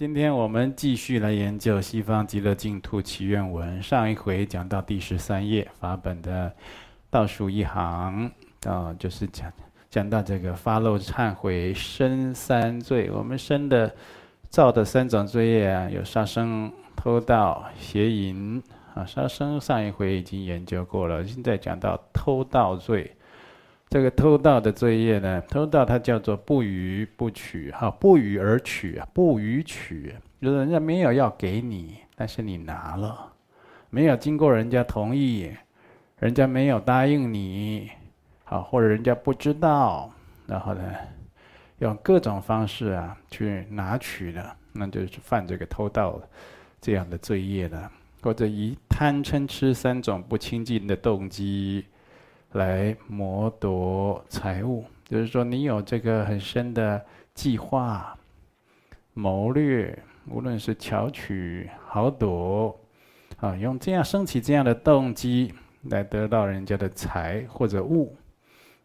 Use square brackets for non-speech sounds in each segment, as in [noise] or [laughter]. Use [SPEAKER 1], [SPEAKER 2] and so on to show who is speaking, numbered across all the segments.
[SPEAKER 1] 今天我们继续来研究《西方极乐净土祈愿文》。上一回讲到第十三页法本的倒数一行，啊，就是讲讲到这个发露忏悔生三罪。我们生的造的三种罪业啊，有杀生、偷盗、邪淫。啊，杀生上一回已经研究过了，现在讲到偷盗罪。这个偷盗的罪业呢，偷盗它叫做不予不取，哈，不予而取啊，不予取，就是人家没有要给你，但是你拿了，没有经过人家同意，人家没有答应你，好，或者人家不知道，然后呢，用各种方式啊去拿取的，那就是犯这个偷盗这样的罪业了，或者以贪嗔痴三种不清净的动机。来谋夺财物，就是说你有这个很深的计划、谋略，无论是巧取豪夺，啊，用这样升起这样的动机来得到人家的财或者物，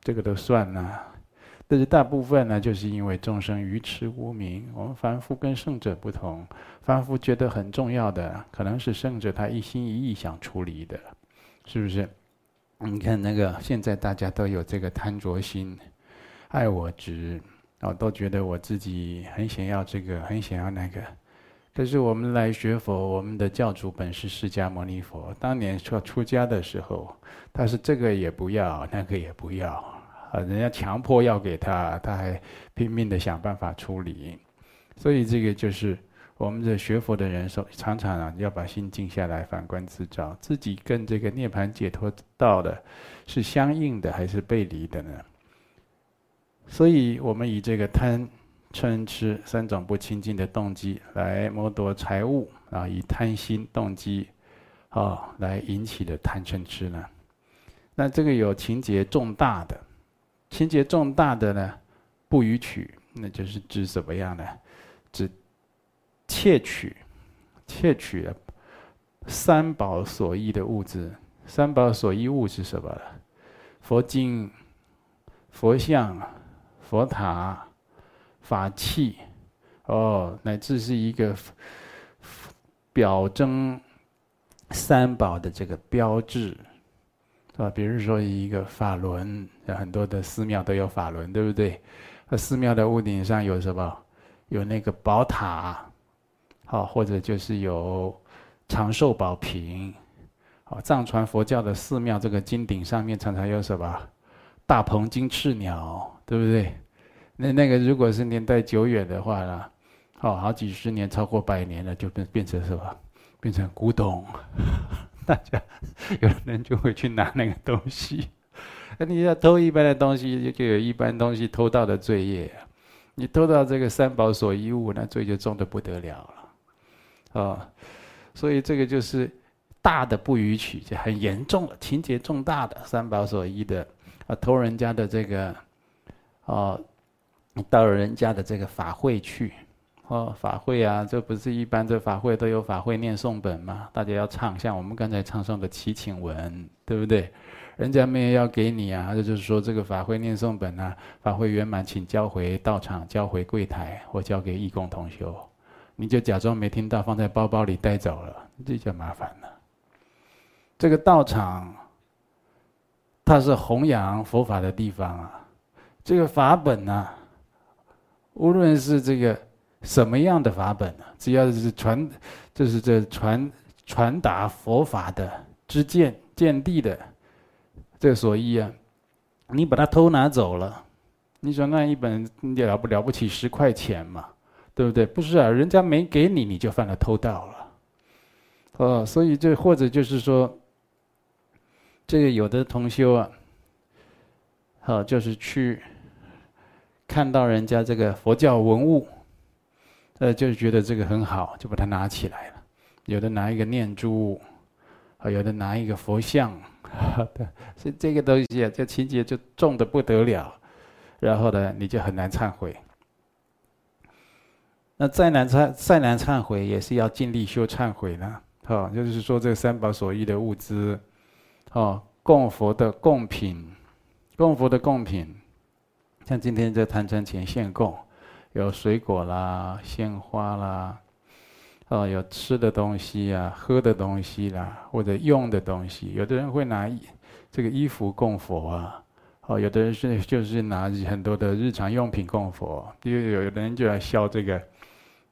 [SPEAKER 1] 这个都算呢。但是大部分呢，就是因为众生愚痴无明，我们凡夫跟圣者不同，凡夫觉得很重要的，可能是圣者他一心一意想处理的，是不是？你看那个，现在大家都有这个贪着心、爱我执，哦，都觉得我自己很想要这个，很想要那个。可是我们来学佛，我们的教主本是释迦牟尼佛，当年说出家的时候，他是这个也不要，那个也不要，啊，人家强迫要给他，他还拼命的想办法处理。所以这个就是。我们这学佛的人说，常常啊要把心静下来，反观自照，自己跟这个涅槃解脱道的是相应的还是背离的呢？所以，我们以这个贪、嗔、痴三种不清净的动机来谋夺财物啊，以贪心动机啊来引起的贪嗔痴呢？那这个有情节重大的，情节重大的呢，不予取，那就是指怎么样呢？指。窃取，窃取三宝所依的物质。三宝所依物是什么？佛经、佛像、佛塔、法器，哦，乃至是一个表征三宝的这个标志，是吧？比如说一个法轮，很多的寺庙都有法轮，对不对？那寺庙的屋顶上有什么？有那个宝塔。好，或者就是有长寿宝瓶，好，藏传佛教的寺庙这个金顶上面常常有什么大鹏金翅鸟，对不对？那那个如果是年代久远的话呢，好，好几十年，超过百年了，就变变成什么？变成古董，[laughs] 大家有人就会去拿那个东西。那你要偷一般的东西，就有一般东西偷盗的罪业。你偷到这个三宝所依物，那罪就重的不得了。啊、所以这个就是大的不予取，就很严重了，情节重大的三宝所依的啊，偷人家的这个，哦，到人家的这个法会去，哦，法会啊，这不是一般这法会都有法会念诵本吗？大家要唱，像我们刚才唱诵的祈请文，对不对？人家没有要给你啊，这就是说这个法会念诵本啊，法会圆满，请交回道场，交回柜台，或交给义工同修。你就假装没听到，放在包包里带走了，这就麻烦了。这个道场，它是弘扬佛法的地方啊。这个法本呢、无论是这个什么样的法本啊，只要是传，就是这传传达佛法的知见见地的这所依啊，你把它偷拿走了，你说那一本了不了不起十块钱嘛？对不对？不是啊，人家没给你，你就犯了偷盗了，哦，所以这或者就是说，这个有的同修啊，好，就是去看到人家这个佛教文物，呃，就是觉得这个很好，就把它拿起来了。有的拿一个念珠，啊，有的拿一个佛像，对，所以这个东西啊，这情节就重的不得了，然后呢，你就很难忏悔。那再难忏再难忏悔，也是要尽力修忏悔呢。哦，就是说这三宝所依的物资，哦，供佛的供品，供佛的供品，像今天这坛城前献供，有水果啦、鲜花啦，哦，有吃的东西啊，喝的东西啦，或者用的东西。有的人会拿这个衣服供佛啊，哦，有的人是就是拿很多的日常用品供佛。比如有的人就要消这个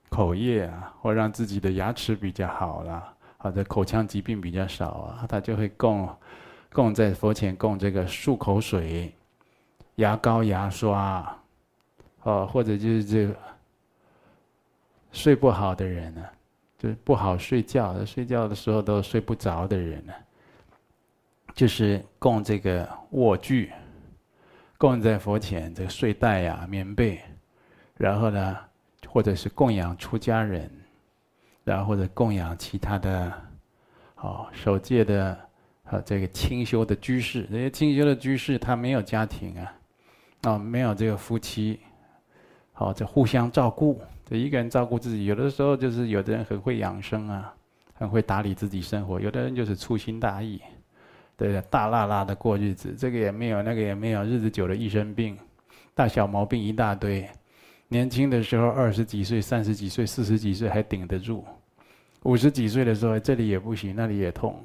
[SPEAKER 1] 口业啊，或让自己的牙齿比较好啦，或者口腔疾病比较少啊，他就会供供在佛前供这个漱口水、牙膏、牙刷，哦，或者就是这个睡不好的人呢。就是不好睡觉，睡觉的时候都睡不着的人呢，就是供这个卧具，供在佛前这个睡袋呀、棉被，然后呢，或者是供养出家人，然后或者供养其他的，哦，守戒的，和这个清修的居士，这些清修的居士他没有家庭啊，哦，没有这个夫妻，好，这互相照顾。这一个人照顾自己，有的时候就是有的人很会养生啊，很会打理自己生活；有的人就是粗心大意，对，大剌剌的过日子，这个也没有，那个也没有，日子久了一身病，大小毛病一大堆。年轻的时候二十几岁、三十几岁、四十几岁还顶得住，五十几岁的时候这里也不行，那里也痛，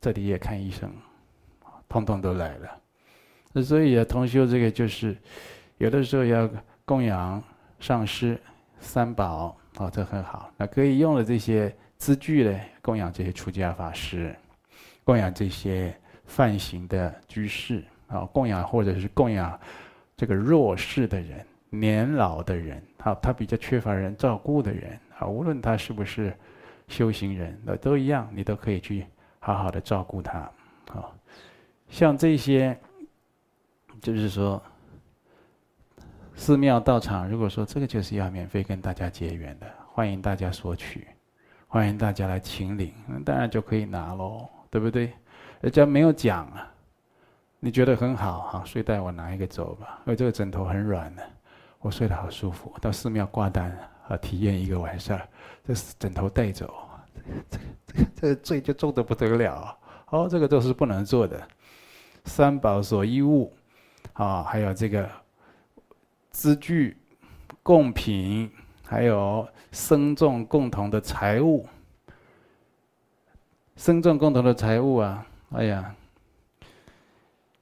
[SPEAKER 1] 这里也看医生，通通都来了。那所以啊，同修这个就是有的时候要供养上师。三宝哦，这很好。那可以用的这些资具呢，供养这些出家法师，供养这些梵行的居士啊，供养或者是供养这个弱势的人、年老的人，好，他比较缺乏人照顾的人啊，无论他是不是修行人，那都一样，你都可以去好好的照顾他。好，像这些，就是说。寺庙道场，如果说这个就是要免费跟大家结缘的，欢迎大家索取，欢迎大家来请领，那当然就可以拿喽，对不对？人家没有讲啊，你觉得很好，好睡袋我拿一个走吧，因为这个枕头很软的，我睡得好舒服。到寺庙挂单啊，体验一个晚上，这枕头带走，这个这个这个罪就重得不得了。哦，这个都是不能做的。三宝所依物，啊，还有这个。资具、贡品，还有僧众共同的财物。僧众共同的财物啊，哎呀，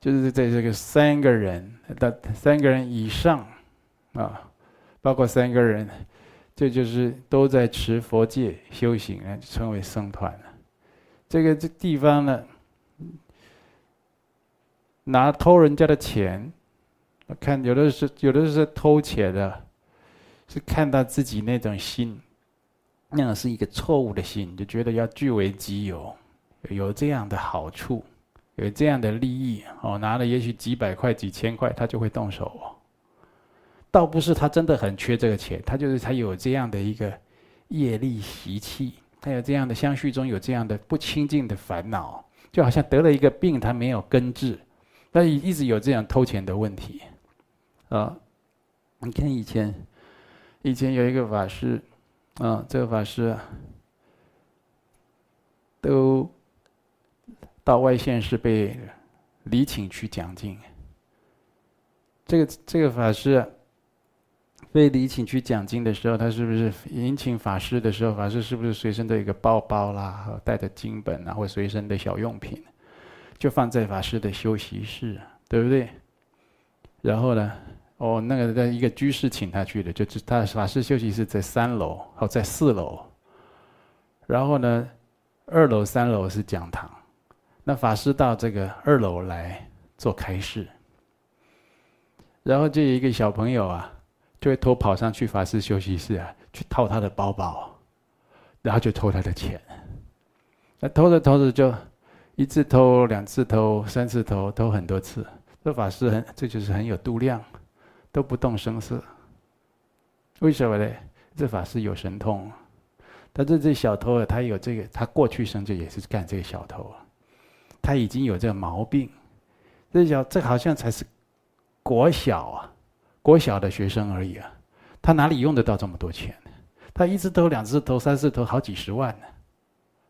[SPEAKER 1] 就是在这个三个人的三个人以上啊，包括三个人，这就是都在持佛戒修行啊，称为僧团了。这个这地方呢，拿偷人家的钱。我看有的是有的是偷钱的，是看到自己那种心，那样是一个错误的心，就觉得要据为己有，有这样的好处，有这样的利益哦，拿了也许几百块、几千块，他就会动手哦。倒不是他真的很缺这个钱，他就是他有这样的一个业力习气，他有这样的相续中有这样的不清净的烦恼，就好像得了一个病，他没有根治，但一直有这样偷钱的问题。啊，你看以前，以前有一个法师，啊，这个法师，都到外县市被礼请去讲经。这个这个法师，被礼请去讲经的时候，他是不是迎请法师的时候，法师是不是随身都有一个包包啦，带着经本啊，或随身的小用品，就放在法师的休息室，对不对？然后呢？哦，那个在一个居士请他去的，就是他法师休息室在三楼，哦，在四楼。然后呢，二楼、三楼是讲堂。那法师到这个二楼来做开示，然后就有一个小朋友啊，就会偷跑上去法师休息室啊，去掏他的包包，然后就偷他的钱。那偷着偷着就一次偷、两次偷、三次偷，偷很多次。这法师很，这就是很有度量。都不动声色，为什么呢？这法师有神通，但是这小偷啊，他有这个，他过去生就也是干这个小偷啊，他已经有这个毛病。这小这好像才是国小啊，国小的学生而已啊，他哪里用得到这么多钱？他一次偷、两次偷、三次偷，好几十万呢。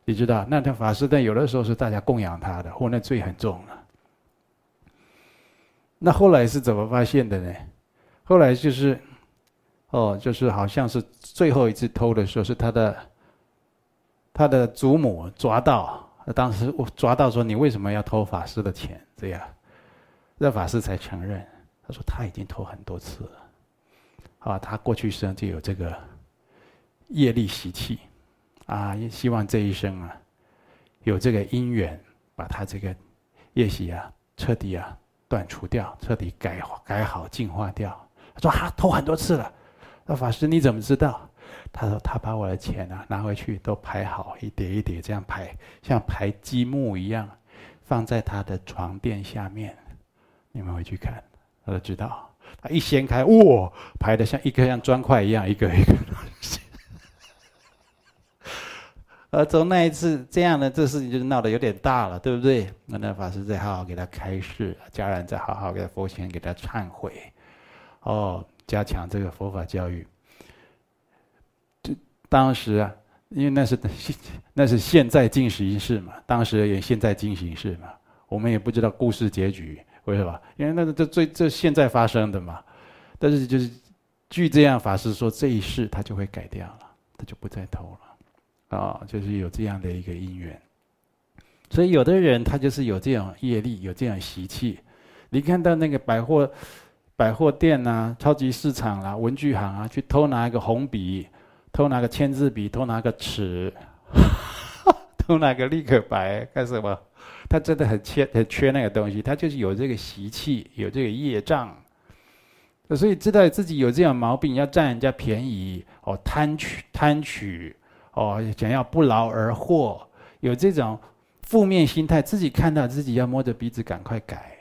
[SPEAKER 1] 你知道？那他法师，但有的时候是大家供养他的，或那罪很重了。那后来是怎么发现的呢？后来就是，哦，就是好像是最后一次偷的时候，是他的他的祖母抓到，当时我抓到说，你为什么要偷法师的钱？这样，这法师才承认，他说他已经偷很多次了。啊，他过去生就有这个业力习气，啊，也希望这一生啊，有这个因缘，把他这个业习啊，彻底啊断除掉，彻底改改好净化掉。他说啊，偷很多次了。那法师你怎么知道？他说他把我的钱啊拿回去都排好，一叠一叠这样排，像排积木一样，放在他的床垫下面。你们回去看，他就知道。他一掀开，哇，排的像一个像砖块一样，一个一个东西。[laughs] 而从那一次这样呢，这事情就闹得有点大了，对不对？那那法师再好好给他开示，家人再好好给他佛前给他忏悔，哦，加强这个佛法教育。就当时啊，因为那是 [laughs] 那是现在进行式嘛，当时也现在进行式嘛，我们也不知道故事结局。为什么？因为那个这最这现在发生的嘛，但是就是据这样法师说，这一世他就会改掉了，他就不再偷了，啊、哦，就是有这样的一个因缘。所以有的人他就是有这种业力，有这样习气。你看到那个百货百货店啊、超级市场啊、文具行啊，去偷拿一个红笔，偷拿个签字笔，偷拿个尺，[laughs] 偷拿个立可白干什么？他真的很缺，很缺那个东西。他就是有这个习气，有这个业障，所以知道自己有这样毛病，要占人家便宜哦，贪取贪取哦，想要不劳而获，有这种负面心态，自己看到自己要摸着鼻子赶快改，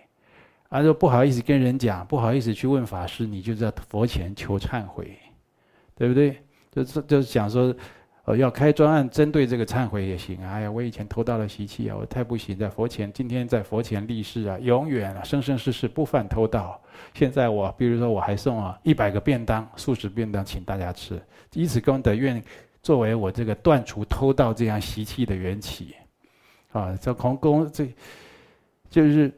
[SPEAKER 1] 啊，说不好意思跟人讲，不好意思去问法师，你就在佛前求忏悔，对不对？就是就是想说。呃，要开专案针对这个忏悔也行。哎呀，我以前偷盗的习气啊，我太不行，在佛前，今天在佛前立誓啊，永远啊，生生世世不犯偷盗。现在我，比如说我还送啊一百个便当，素食便当，请大家吃，以此功德愿作为我这个断除偷盗这样习气的缘起。啊，这空公这，就是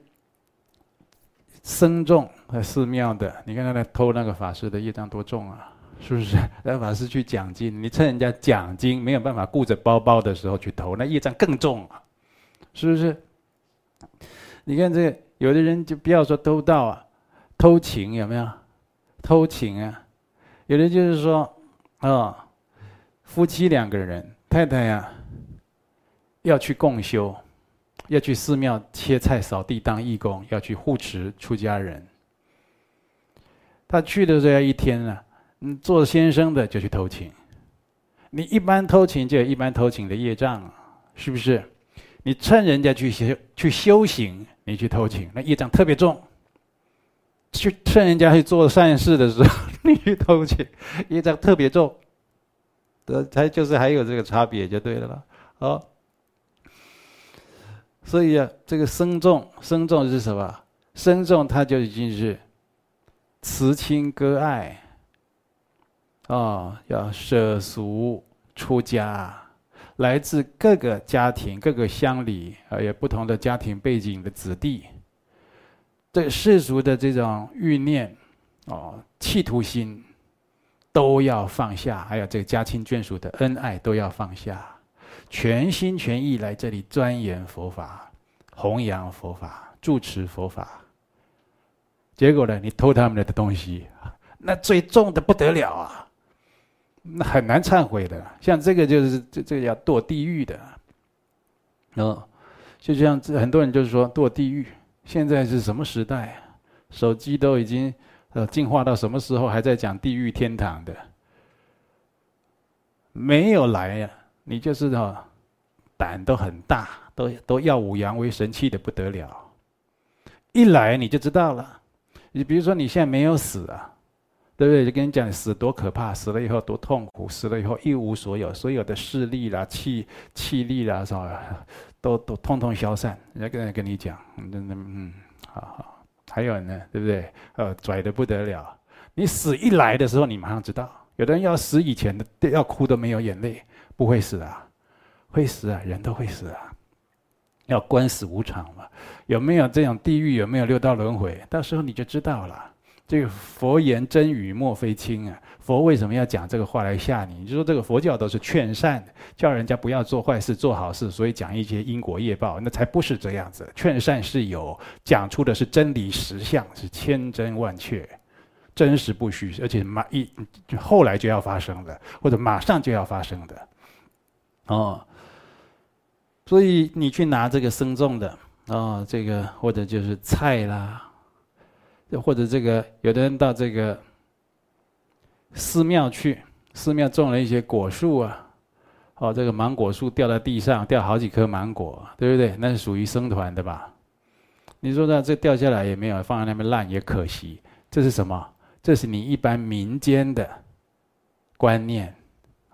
[SPEAKER 1] 僧众和寺庙的，你看他那偷那个法师的业障多重啊！是不是？[laughs] 让法师去讲经，你趁人家讲经没有办法顾着包包的时候去偷，那业障更重啊！是不是？你看这，有的人就不要说偷盗啊，偷情有没有？偷情啊！有的就是说，啊、夫妻两个人，太太呀、要去共修，要去寺庙切菜、扫地当义工，要去护持出家人。他去的时候要一天呢。你做先生的就去偷情，你一般偷情就有一般偷情的业障，是不是？你趁人家去修去修行，你去偷情，那业障特别重。去趁人家去做善事的时候，[laughs] 你去偷情，业障特别重。得，才就是还有这个差别就对了。好，所以啊，这个僧众，僧众是什么？僧众他就已经是辞亲割爱。啊、哦，要舍俗出家，来自各个家庭、各个乡里，还有不同的家庭背景的子弟，对世俗的这种欲念、哦，企图心，都要放下；还有这个家亲眷属的恩爱，都要放下，全心全意来这里钻研佛法、弘扬佛法、住持佛法。结果呢，你偷他们的东西，那最重的不得了啊！那很难忏悔的，像这个就是这这个要堕地狱的，哦，就像很多人就是说堕地狱。现在是什么时代？手机都已经呃进化到什么时候还在讲地狱天堂的？没有来呀，你就是哦，胆都很大，都都耀武扬威、神气的不得了。一来你就知道了，你比如说你现在没有死啊。对不对？就跟你讲死多可怕，死了以后多痛苦，死了以后一无所有，所有的势力啦、气气力啦，什么都都通通消散。人家跟人跟你讲，嗯嗯嗯，好好。还有呢，对不对？呃，拽的不得了。你死一来的时候，你马上知道。有的人要死以前的，要哭都没有眼泪，不会死啊，会死啊，人都会死啊。要观死无常嘛，有没有这种地狱？有没有六道轮回？到时候你就知道了。这个佛言真语莫非轻啊！佛为什么要讲这个话来吓你？你就说这个佛教都是劝善，叫人家不要做坏事、做好事，所以讲一些因果业报，那才不是这样子。劝善是有讲出的是真理实相，是千真万确、真实不虚，而且马一后来就要发生的，或者马上就要发生的。哦，所以你去拿这个生种的哦，这个或者就是菜啦。或者这个，有的人到这个寺庙去，寺庙种了一些果树啊，哦，这个芒果树掉在地上，掉好几颗芒果，对不对？那是属于生团的吧？你说那这掉下来也没有放在那边烂也可惜，这是什么？这是你一般民间的观念，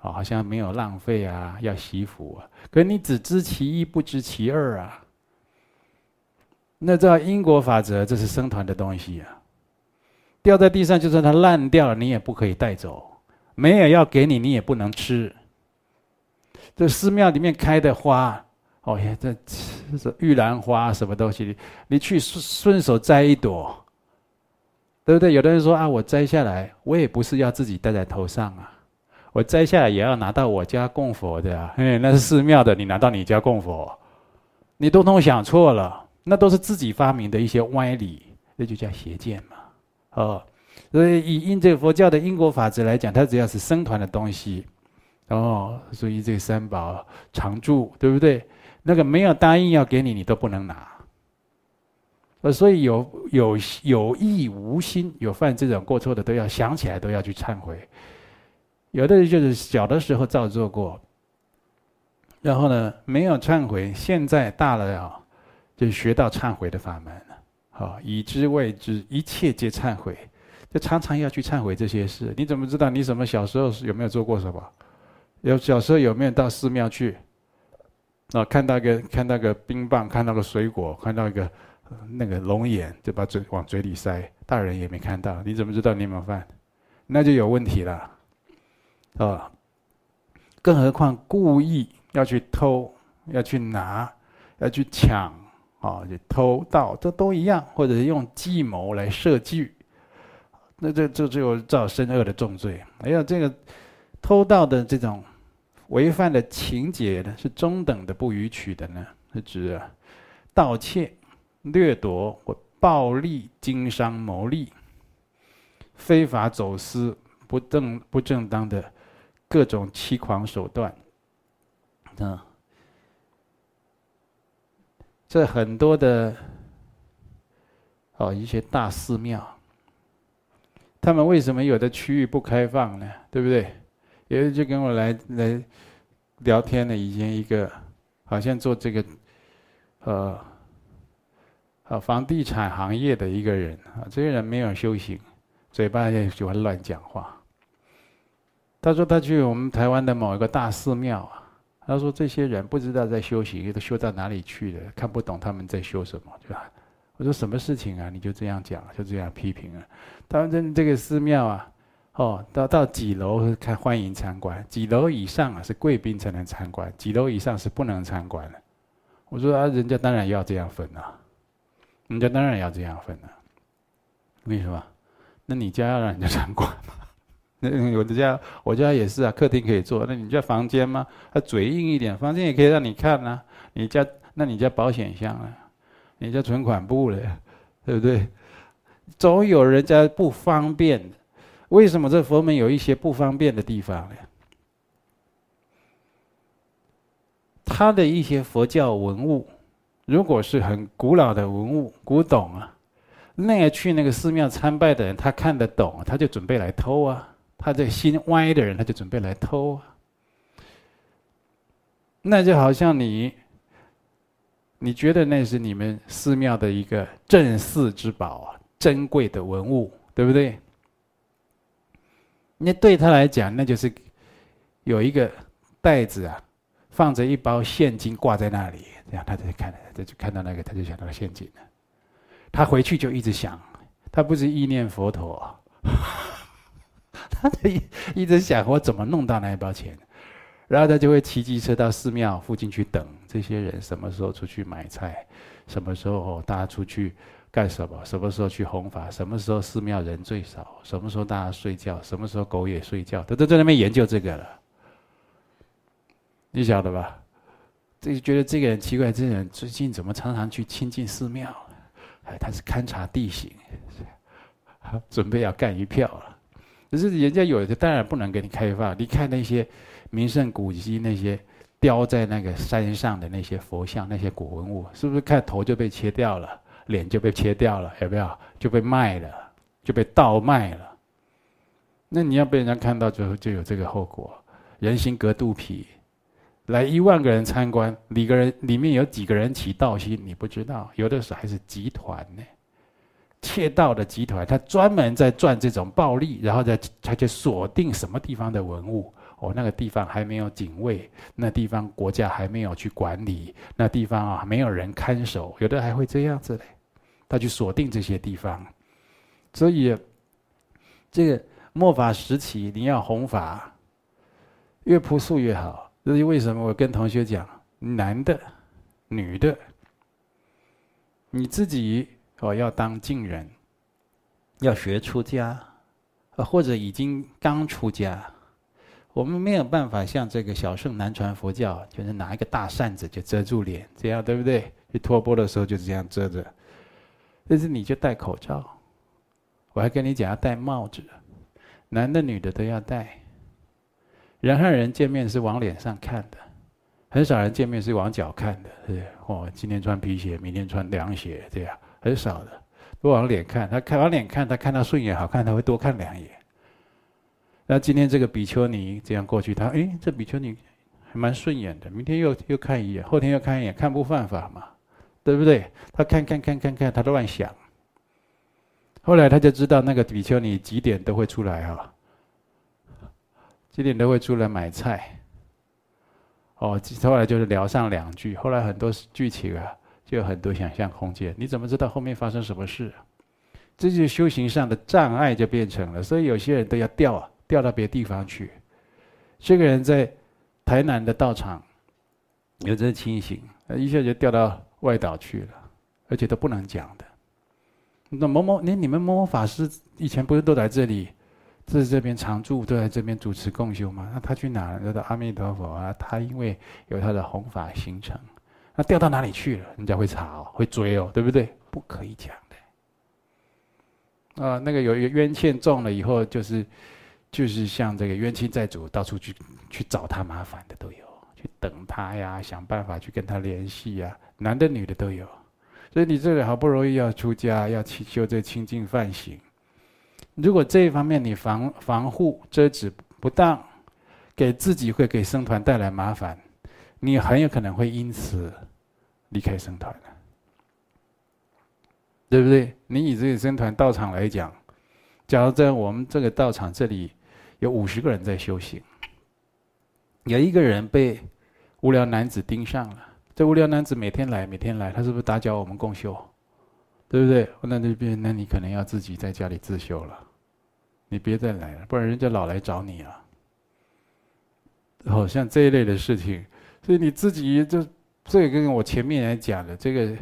[SPEAKER 1] 哦，好像没有浪费啊，要惜福啊。可你只知其一，不知其二啊。那照因果法则，这是僧团的东西啊，掉在地上，就算它烂掉了，你也不可以带走；没有要给你，你也不能吃。这寺庙里面开的花，哦呀，这这玉兰花什么东西，你去顺顺手摘一朵，对不对？有的人说啊，我摘下来，我也不是要自己戴在头上啊，我摘下来也要拿到我家供佛的啊，哎，那是寺庙的，你拿到你家供佛，你通通想错了。那都是自己发明的一些歪理，那就叫邪见嘛，哦，所以以因这个佛教的因果法则来讲，它只要是僧团的东西，哦，所以这个三宝常住，对不对？那个没有答应要给你，你都不能拿。呃，所以有有有意无心有犯这种过错的，都要想起来都要去忏悔。有的人就是小的时候造作过，然后呢没有忏悔，现在大了啊。就学到忏悔的法门了，好，已知未知，一切皆忏悔，就常常要去忏悔这些事。你怎么知道你什么小时候有没有做过什么？有小时候有没有到寺庙去？啊，看到个看到个冰棒，看到个水果，看到一个那个龙眼，就把嘴往嘴里塞，大人也没看到，你怎么知道你有没有犯？那就有问题了，啊，更何况故意要去偷，要去拿，要去抢。啊，就偷盗，这都一样，或者是用计谋来设计，那这这就造深恶的重罪。还有这个偷盗的这种违犯的情节呢，是中等的不逾矩的呢，是指盗窃、掠夺或暴力经商牟利、非法走私、不正不正当的各种欺狂手段，啊。这很多的哦，一些大寺庙，他们为什么有的区域不开放呢？对不对？有人就跟我来来聊天的，以前一个好像做这个呃，啊房地产行业的一个人啊，这个人没有修行，嘴巴也喜欢乱讲话。他说他去我们台湾的某一个大寺庙啊。他说：“这些人不知道在修行，都修到哪里去了？看不懂他们在修什么，对吧？”我说：“什么事情啊？你就这样讲，就这样批评啊？”他们这这个寺庙啊，哦，到到几楼看欢迎参观，几楼以上啊是贵宾才能参观，几楼以上是不能参观的。我说：“啊，人家当然要这样分啊，人家当然要这样分啊。为什么？那你家要让人家掌管吗？” [laughs] 那我的家，我家也是啊，客厅可以坐。那你家房间吗？它嘴硬一点，房间也可以让你看啊。你家，那你家保险箱啊？你家存款簿了，对不对？总有人家不方便。为什么这佛门有一些不方便的地方呢？他的一些佛教文物，如果是很古老的文物，古董啊，那个去那个寺庙参拜的人，他看得懂，他就准备来偷啊。他这心歪的人，他就准备来偷啊。那就好像你，你觉得那是你们寺庙的一个镇寺之宝啊，珍贵的文物，对不对？那对他来讲，那就是有一个袋子啊，放着一包现金挂在那里，这样他就看，他就看到那个，他就想到陷阱了。他回去就一直想，他不是意念佛陀。[laughs] 他就一一直想我怎么弄到那一包钱，然后他就会骑机车到寺庙附近去等这些人什么时候出去买菜，什么时候大家出去干什么？什么时候去弘法？什么时候寺庙人最少？什么时候大家睡觉？什么时候狗也睡觉？他都在那边研究这个了。你晓得吧？这就觉得这个人奇怪，这个人最近怎么常常去亲近寺庙？哎，他是勘察地形，准备要干一票了。可是人家有的当然不能给你开放。你看那些名胜古迹，那些雕在那个山上的那些佛像、那些古文物，是不是看头就被切掉了，脸就被切掉了？有没有？就被卖了，就被盗卖了。那你要被人家看到，最后就有这个后果。人心隔肚皮。来一万个人参观，里个人里面有几个人起盗心，你不知道。有的时候还是集团呢，窃盗的集团，他专门在赚这种暴利，然后再他就锁定什么地方的文物。哦，那个地方还没有警卫，那地方国家还没有去管理，那地方啊没有人看守，有的还会这样子嘞。他去锁定这些地方，所以这个末法时期你要弘法，越朴素越好。这是为什么？我跟同学讲，男的、女的，你自己哦要当净人，要学出家，啊或者已经刚出家，我们没有办法像这个小圣南传佛教，就是拿一个大扇子就遮住脸，这样对不对？去托钵的时候就是这样遮着。但是你就戴口罩，我还跟你讲要戴帽子，男的、女的都要戴。人和人见面是往脸上看的，很少人见面是往脚看的，是哦，今天穿皮鞋，明天穿凉鞋，这样很少的，都往脸看。他看往脸看，他看到顺眼好看，他会多看两眼。那今天这个比丘尼这样过去，他诶，这比丘尼还蛮顺眼的，明天又又看一眼，后天又看一眼，看不犯法嘛，对不对？他看看看看看，他都乱想。后来他就知道那个比丘尼几点都会出来哈。几点都会出来买菜，哦，后来就是聊上两句，后来很多剧情啊，就有很多想象空间。你怎么知道后面发生什么事？这就是修行上的障碍就变成了，所以有些人都要调啊，调到别地方去。这个人在台南的道场有这清醒，一下就调到外岛去了，而且都不能讲的。那某某，你你们某某法师以前不是都来这里？这是这边常住，都在这边主持共修嘛？那他去哪了？到阿弥陀佛啊！他因为有他的弘法行程，那掉到哪里去了？人家会查哦，会追哦，对不对？不可以讲的。啊，那个有冤欠重了以后，就是就是像这个冤亲债主到处去去找他麻烦的都有，去等他呀，想办法去跟他联系呀，男的女的都有。所以你这里好不容易要出家，要去修这清净梵行。如果这一方面你防防护遮止不当，给自己会给僧团带来麻烦，你很有可能会因此离开僧团的，对不对？你以这个僧团道场来讲，假如在我们这个道场这里有五十个人在修行，有一个人被无聊男子盯上了，这无聊男子每天来每天来，他是不是打搅我们共修？对不对？那那边，那你可能要自己在家里自修了，你别再来了，不然人家老来找你啊。好像这一类的事情，所以你自己就这个跟我前面来讲的这个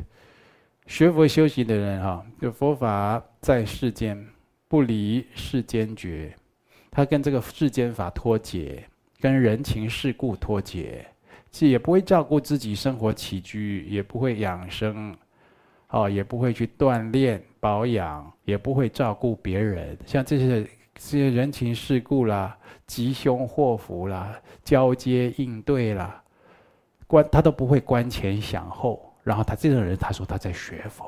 [SPEAKER 1] 学佛修行的人哈，就佛法在世间不离世间觉，他跟这个世间法脱节，跟人情世故脱节，其实也不会照顾自己生活起居，也不会养生。哦，也不会去锻炼保养，也不会照顾别人，像这些这些人情世故啦、吉凶祸福啦、交接应对啦，观他都不会观前想后。然后他这种人，他说他在学佛，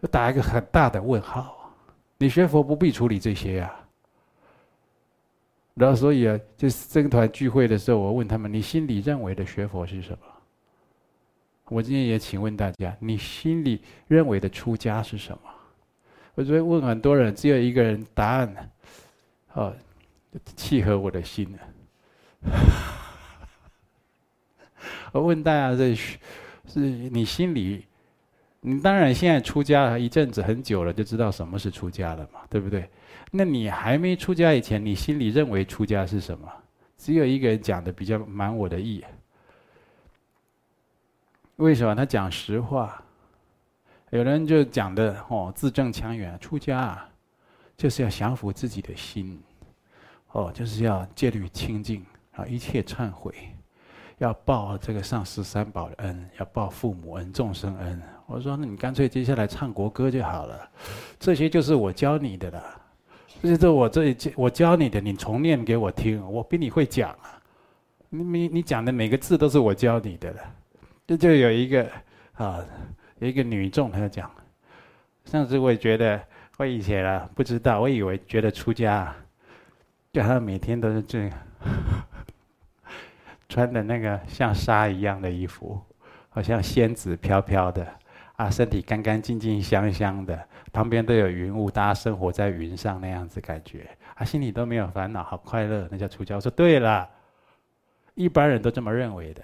[SPEAKER 1] 就打一个很大的问号。你学佛不必处理这些呀。然后所以啊，就是僧团聚会的时候，我问他们：你心里认为的学佛是什么？我今天也请问大家，你心里认为的出家是什么？我昨天问很多人，只有一个人答案，哦，契合我的心。[laughs] 我问大家，这是你心里，你当然现在出家一阵子很久了，就知道什么是出家了嘛，对不对？那你还没出家以前，你心里认为出家是什么？只有一个人讲的比较满我的意。为什么？他讲实话？有人就讲的哦，字正腔圆，出家啊，就是要降服自己的心，哦，就是要戒律清净啊，一切忏悔，要报这个上师三宝的恩，要报父母恩、众生恩。我说，那你干脆接下来唱国歌就好了，这些就是我教你的了，这些都我这我教你的，你重念给我听，我比你会讲啊，你你你讲的每个字都是我教你的了，这就有一个啊。有一个女众，她讲，上次我也觉得，我以前啊不知道，我以为觉得出家，就好像每天都是这样，[laughs] 穿的那个像纱一样的衣服，好像仙子飘飘的，啊，身体干干净净、香香的，旁边都有云雾，大家生活在云上那样子感觉，啊，心里都没有烦恼，好快乐，那叫出家。我说对了，一般人都这么认为的，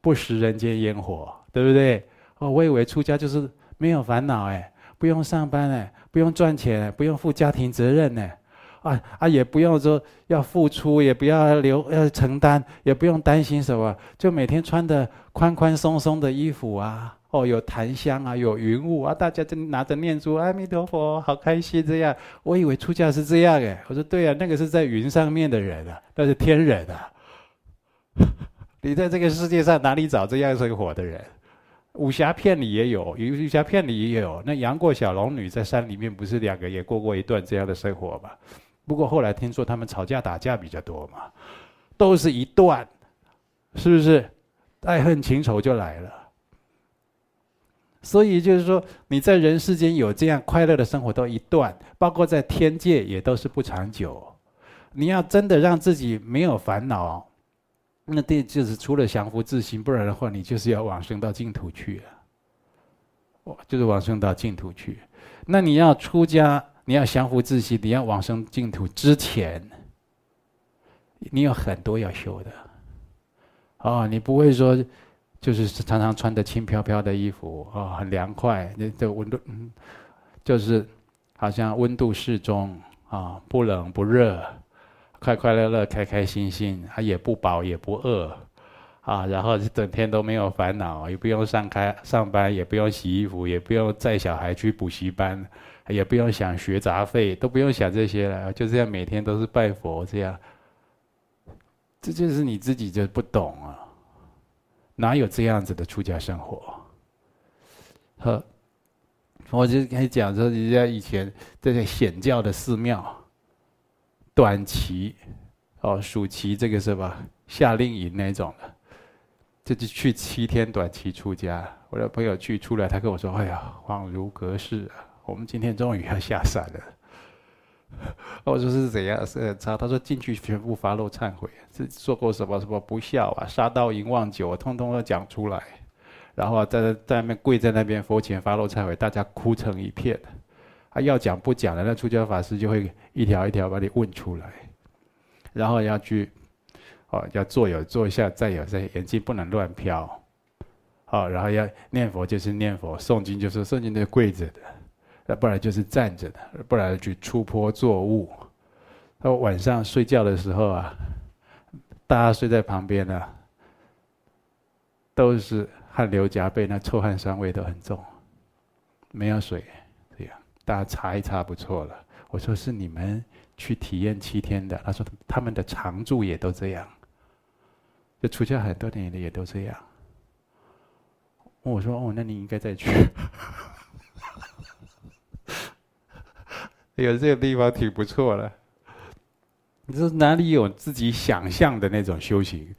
[SPEAKER 1] 不食人间烟火，对不对？哦，我以为出家就是没有烦恼哎，不用上班哎，不用赚钱，不用负家庭责任呢，啊啊，也不用说要付出，也不要留要承担，也不用担心什么，就每天穿的宽宽松松的衣服啊，哦，有檀香啊，有云雾啊，大家就拿着念珠，阿弥陀佛，好开心这样。我以为出家是这样哎，我说对啊，那个是在云上面的人啊，那是天人啊，你在这个世界上哪里找这样生活的人？武侠片里也有，有武侠片里也有。那杨过小龙女在山里面，不是两个也过过一段这样的生活吗？不过后来听说他们吵架打架比较多嘛，都是一段，是不是？爱恨情仇就来了。所以就是说，你在人世间有这样快乐的生活都一段，包括在天界也都是不长久。你要真的让自己没有烦恼。那这就是除了降伏自心，不然的话，你就是要往生到净土去啊！就是往生到净土去。那你要出家，你要降伏自心，你要往生净土之前，你有很多要修的。哦，你不会说，就是常常穿的轻飘飘的衣服啊，很凉快，那这温度，嗯，就是好像温度适中啊，不冷不热。快快乐乐、开开心心，他也不饱也不饿，啊，然后整天都没有烦恼，也不用上开上班，也不用洗衣服，也不用载小孩去补习班，也不用想学杂费，都不用想这些了，就这样每天都是拜佛这样。这就是你自己就不懂啊，哪有这样子的出家生活？呵，我就跟你讲说，人家以前这些显教的寺庙。短期，哦，暑期这个是吧？夏令营那种的，这就去七天短期出家。我的朋友去出来，他跟我说：“哎呀，恍如隔世啊！我们今天终于要下山了。” [laughs] 我说是怎样？是他他说进去全部发露忏悔，是做过什么什么不孝啊，杀盗淫妄酒啊，通通都讲出来，然后啊在在那边跪在那边佛前发露忏悔，大家哭成一片。他要讲不讲的，那出家法师就会一条一条把你问出来，然后要去，哦，要坐有坐下，再有再，眼睛不能乱飘，好，然后要念佛就是念佛，诵经就是诵经，的跪着的，那不然就是站着的，不然去出坡作务。他晚上睡觉的时候啊，大家睡在旁边呢，都是汗流浃背，那臭汗酸味都很重，没有水。大家查一查不错了。我说是你们去体验七天的，他说他们的常住也都这样，就出家很多年的也都这样。我说哦，那你应该再去。[laughs] 有这个地方挺不错的。你说哪里有自己想象的那种修行？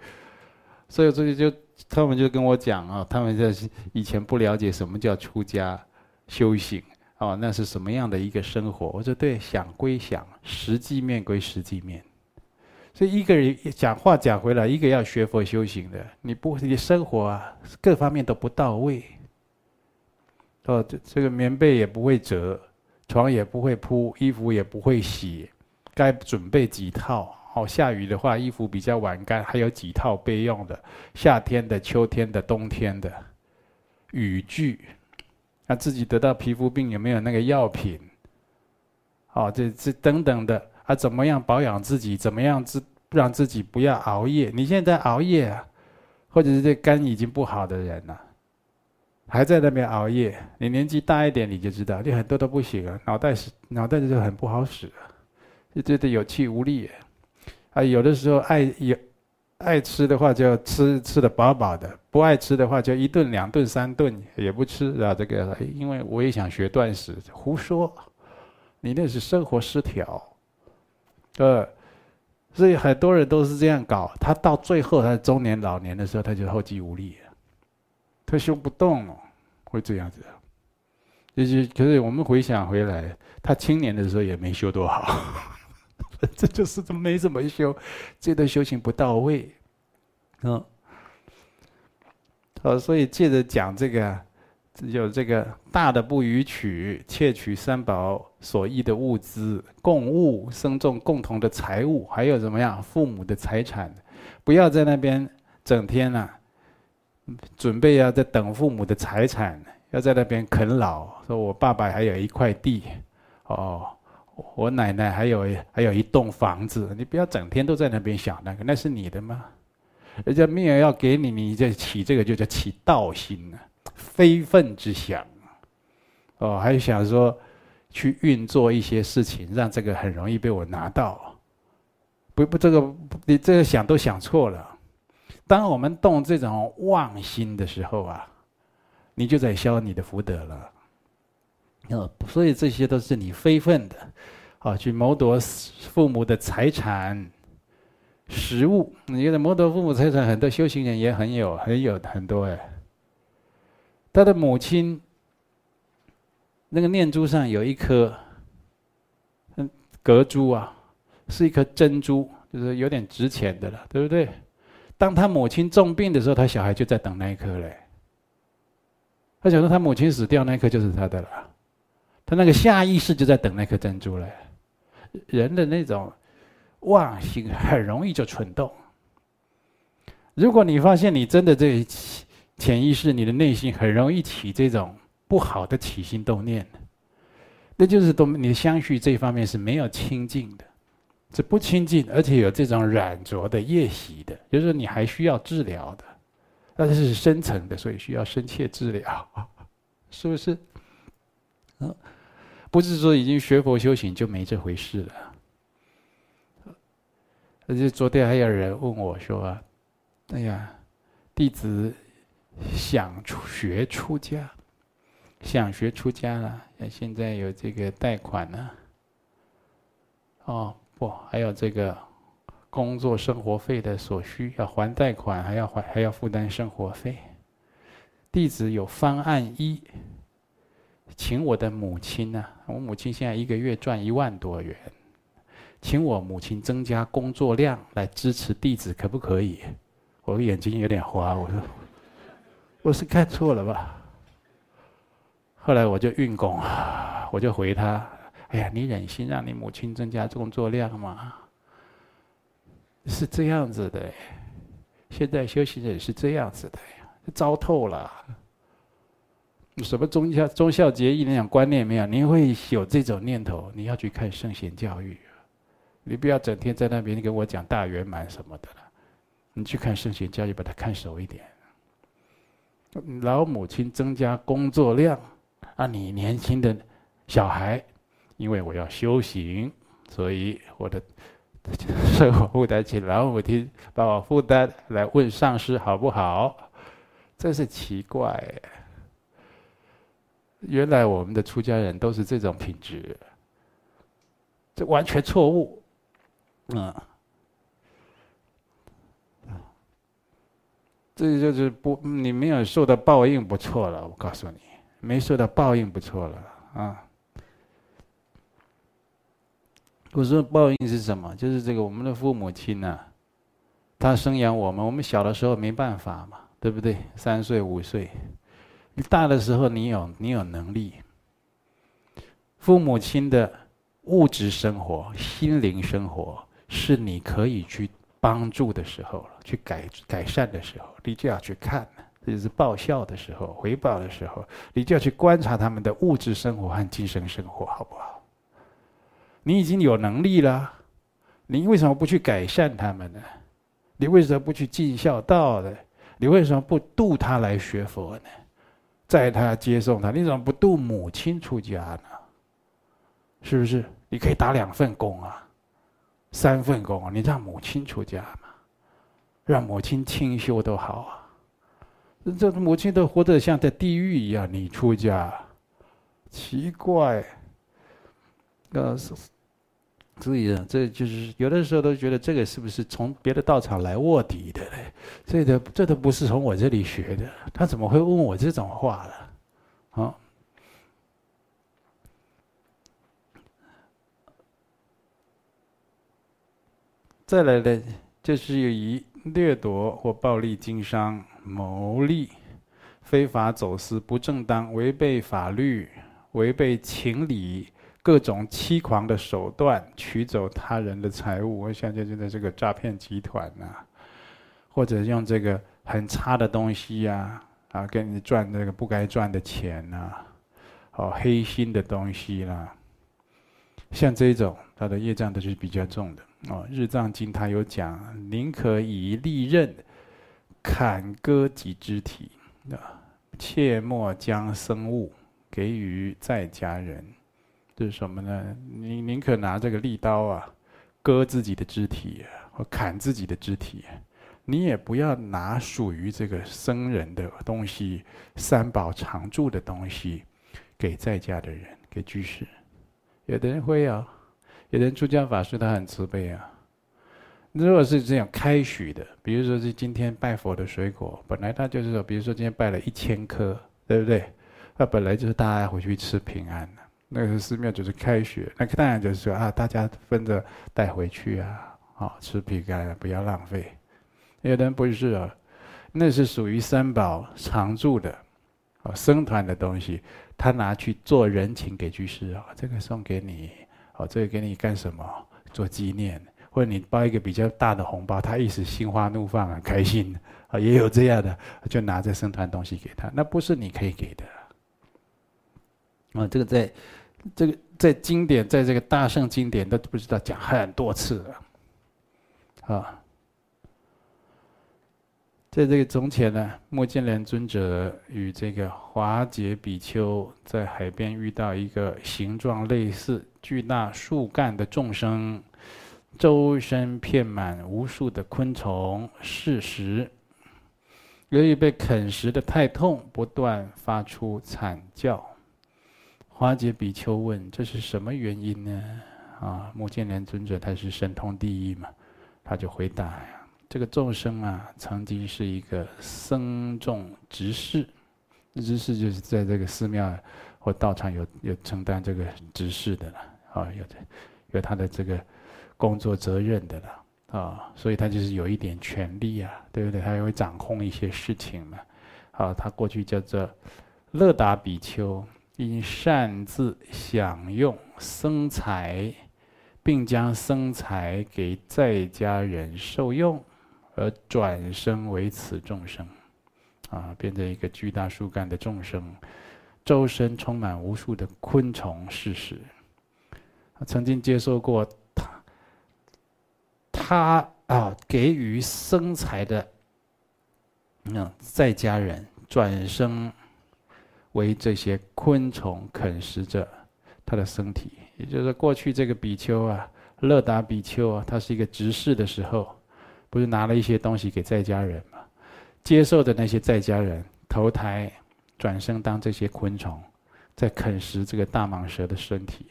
[SPEAKER 1] 所以所以就他们就跟我讲啊，他们在以前不了解什么叫出家修行。哦，那是什么样的一个生活？我说对，想归想，实际面归实际面。所以一个人讲话讲回来，一个要学佛修行的，你不，你生活啊，各方面都不到位。哦，这这个棉被也不会折，床也不会铺，衣服也不会洗，该准备几套。哦，下雨的话，衣服比较晚干，还有几套备用的，夏天的、秋天的、冬天的雨具。他自己得到皮肤病有没有那个药品？哦，这这等等的，啊，怎么样保养自己？怎么样自让自己不要熬夜？你现在熬夜啊，或者是这肝已经不好的人了，还在那边熬夜。你年纪大一点，你就知道，你很多都不行了，脑袋是脑袋就很不好使，就觉得有气无力。啊，有的时候爱有爱吃的话，就吃吃的饱饱的；不爱吃的话，就一顿、两顿、三顿也不吃啊。这个，因为我也想学断食，胡说，你那是生活失调，呃，所以很多人都是这样搞。他到最后，他中年老年的时候，他就后继无力，他修不动了，会这样子。就是，可是我们回想回来，他青年的时候也没修多好。这就是没怎么修，这段修行不到位，嗯，好，所以借着讲这个，有这个大的不逾矩，窃取三宝所依的物资，共物僧众共同的财物，还有怎么样父母的财产，不要在那边整天啊，准备要在等父母的财产，要在那边啃老，说我爸爸还有一块地，哦。我奶奶还有还有一栋房子，你不要整天都在那边想那个，那是你的吗？人家没有要给你，你就起这个就叫起盗心啊，非分之想。哦，还想说去运作一些事情，让这个很容易被我拿到。不不，这个你这个想都想错了。当我们动这种妄心的时候啊，你就在消你的福德了。哦，所以这些都是你非分的，啊，去谋夺父母的财产、食物。你觉得谋夺父母财产，很多修行人也很有、很有很多哎。他的母亲那个念珠上有一颗，嗯，隔珠啊，是一颗珍珠，就是有点值钱的了，对不对？当他母亲重病的时候，他小孩就在等那一颗嘞。他想说，他母亲死掉那一颗就是他的了。他那个下意识就在等那颗珍珠了，人的那种妄心很容易就蠢动。如果你发现你真的这潜意识，你的内心很容易起这种不好的起心动念，那就是都你的相续这方面是没有清净的，是不清净，而且有这种染着的业习的，就是说你还需要治疗的，但是深层的，所以需要深切治疗，是不是？嗯。不是说已经学佛修行就没这回事了。而且昨天还有人问我说：“哎呀，弟子想学出家，想学出家了，现在有这个贷款呢。哦，不，还有这个工作生活费的所需，要还贷款，还要还还要负担生活费。弟子有方案一。”请我的母亲呢？我母亲现在一个月赚一万多元，请我母亲增加工作量来支持弟子，可不可以？我眼睛有点花，我说我是看错了吧？后来我就运功，我就回他：哎呀，你忍心让你母亲增加工作量吗？是这样子的，现在修行人是这样子的，糟透了。什么忠孝忠孝节义那种观念没有？你会有这种念头？你要去看圣贤教育，你不要整天在那边跟我讲大圆满什么的了。你去看圣贤教育，把它看熟一点。老母亲增加工作量，啊，你年轻的小孩，因为我要修行，所以我的生活负担请老母亲把我负担来问上师好不好？真是奇怪。原来我们的出家人都是这种品质，这完全错误，嗯，这就是不，你没有受到报应不错了。我告诉你，没受到报应不错了啊。我说报应是什么？就是这个我们的父母亲啊，他生养我们，我们小的时候没办法嘛，对不对？三岁五岁。你大的时候，你有你有能力，父母亲的物质生活、心灵生活是你可以去帮助的时候了，去改改善的时候，你就要去看，这就是报效的时候、回报的时候，你就要去观察他们的物质生活和精神生活，好不好？你已经有能力了，你为什么不去改善他们呢？你为什么不去尽孝道呢？你为什么不度他来学佛呢？载他接送他，你怎么不度母亲出家呢？是不是？你可以打两份工啊，三份工啊，你让母亲出家嘛，让母亲清修都好啊。这母亲都活得像在地狱一样，你出家，奇怪。呃，注意啊，这就是有的时候都觉得这个是不是从别的道场来卧底的嘞？这都这都不是从我这里学的，他怎么会问我这种话了？啊？再来呢，就是以掠夺或暴力经商、牟利、非法走私、不正当、违背法律、违背情理、各种欺狂的手段取走他人的财物。我想就在这个诈骗集团呐，或者用这个很差的东西呀，啊，给你赚这个不该赚的钱呐，哦，黑心的东西啦，像这种，他的业障都是比较重的。哦，《日藏经》他有讲，宁可以利刃砍割己肢体，啊，切莫将生物给予在家人。是什么呢？你宁可拿这个利刀啊，割自己的肢体，或砍自己的肢体，你也不要拿属于这个僧人的东西、三宝常住的东西给在家的人，给居士。有的人会啊。有的人出家法师，他很慈悲啊。如果是这样开许的，比如说是今天拜佛的水果，本来他就是说，比如说今天拜了一千颗，对不对？那本来就是大家回去吃平安。那个寺庙就是开许，那当然就是说啊，大家分着带回去啊，好吃平安，不要浪费。有的人不是啊，那是属于三宝常住的，啊僧团的东西，他拿去做人情给居士啊，这个送给你。哦，这个给你干什么？做纪念，或者你包一个比较大的红包，他一时心花怒放，很开心。啊，也有这样的，就拿这僧团东西给他，那不是你可以给的。啊，这个在，这个在经典，在这个大圣经典都不知道讲很多次了。啊。在这个从前呢，目犍连尊者与这个华杰比丘在海边遇到一个形状类似巨大树干的众生，周身遍满无数的昆虫噬食，由于被啃食的太痛，不断发出惨叫。华杰比丘问：“这是什么原因呢？”啊，目犍连尊者他是神通第一嘛，他就回答呀。这个众生啊，曾经是一个僧众执事，执事就是在这个寺庙或道场有有承担这个执事的了，啊，有有他的这个工作责任的了，啊，所以他就是有一点权力啊，对不对？他也会掌控一些事情嘛，啊，他过去叫做勒达比丘，因擅自享用僧财，并将僧财给在家人受用。而转生为此众生，啊，变成一个巨大树干的众生，周身充满无数的昆虫噬食。曾经接受过他，他啊给予僧财的，嗯，在家人转生为这些昆虫啃食着它的身体。也就是过去这个比丘啊，勒达比丘啊，他是一个执事的时候。不是拿了一些东西给在家人吗？接受的那些在家人投胎转生当这些昆虫，在啃食这个大蟒蛇的身体。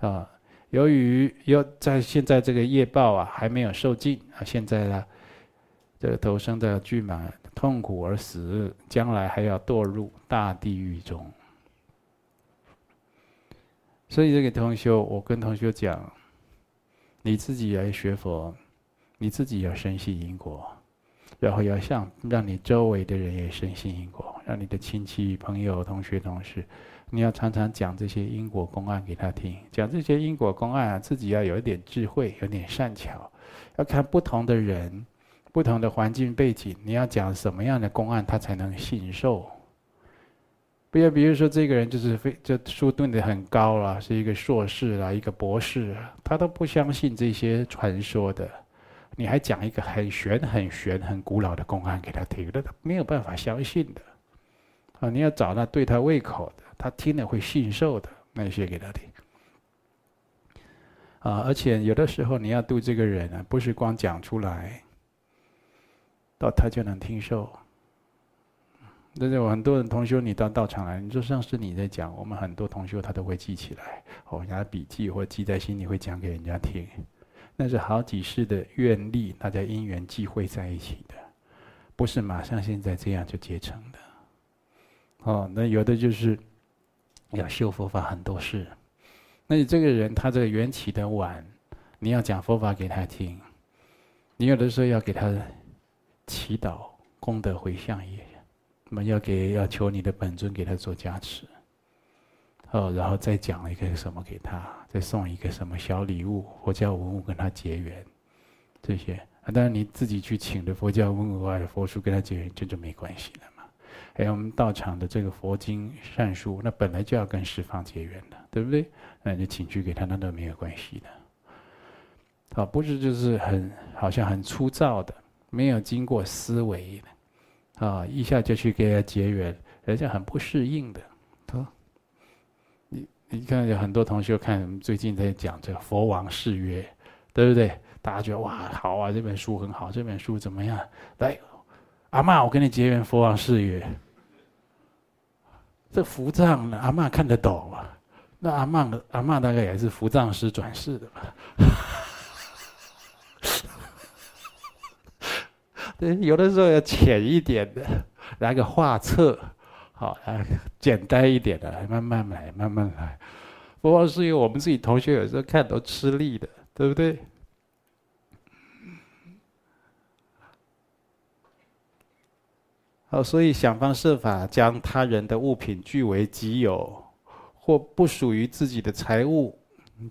[SPEAKER 1] 啊，由于要在现在这个业报啊还没有受尽啊，现在呢，这个投生的巨蟒痛苦而死，将来还要堕入大地狱中。所以这个同修，我跟同修讲，你自己来学佛。你自己要深信因果，然后要像让你周围的人也深信因果，让你的亲戚、朋友、同学、同事，你要常常讲这些因果公案给他听。讲这些因果公案啊，自己要有一点智慧，有点善巧，要看不同的人、不同的环境背景，你要讲什么样的公案，他才能信受。不要比如说这个人就是非就书读得很高了，是一个硕士啊，一个博士，他都不相信这些传说的。你还讲一个很玄、很玄、很古老的公案给他听，那他没有办法相信的，啊，你要找那对他胃口的，他听了会信受的那些给他听。啊，而且有的时候你要度这个人啊，不是光讲出来，到他就能听受。那有很多人同修，你到道场来，你就像是你在讲，我们很多同修他都会记起来，哦，拿笔记或记在心里，会讲给人家听。那是好几世的愿力，大家因缘际会在一起的，不是马上现在这样就结成的。哦，那有的就是要修佛法很多事。那你这个人，他这个缘起的晚，你要讲佛法给他听，你有的时候要给他祈祷功德回向也，那么要给要求你的本尊给他做加持，哦，然后再讲一个什么给他，再送一个什么小礼物，佛教文物跟他结缘，这些啊，当然你自己去请的佛教文物啊，佛书跟他结缘，这就没关系了嘛。还有我们道场的这个佛经善书，那本来就要跟十方结缘的，对不对？那你请去给他，那都没有关系的。好，不是就是很好像很粗糙的，没有经过思维的，啊，一下就去给他结缘，人家很不适应的。啊，你你看有很多同学看我们最近在讲这个《佛王誓约》，对不对？大家觉得哇，好啊，这本书很好，这本书怎么样？来，阿嬷，我跟你结缘，《佛王誓约》。这伏藏呢，阿嬷看得懂啊？那阿嬷阿嬷大概也是伏藏师转世的吧？对有的时候要浅一点的，来个画册，好，来简单一点的，慢慢来，慢慢来。佛王誓约我们自己同学有时候看都吃力的，对不对？好，所以想方设法将他人的物品据为己有，或不属于自己的财物，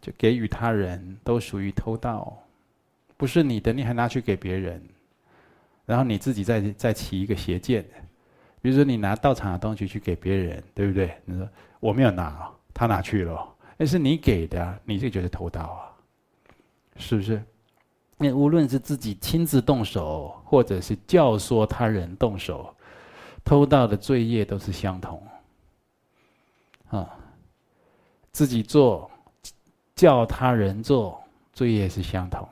[SPEAKER 1] 就给予他人，都属于偷盗。不是你的，你还拿去给别人，然后你自己再再起一个邪见。比如说你拿道场的东西去给别人，对不对？你说我没有拿，他拿去了，那是你给的，你这个就是偷盗啊，是不是？那无论是自己亲自动手，或者是教唆他人动手。偷盗的罪业都是相同，啊，自己做，叫他人做，罪业是相同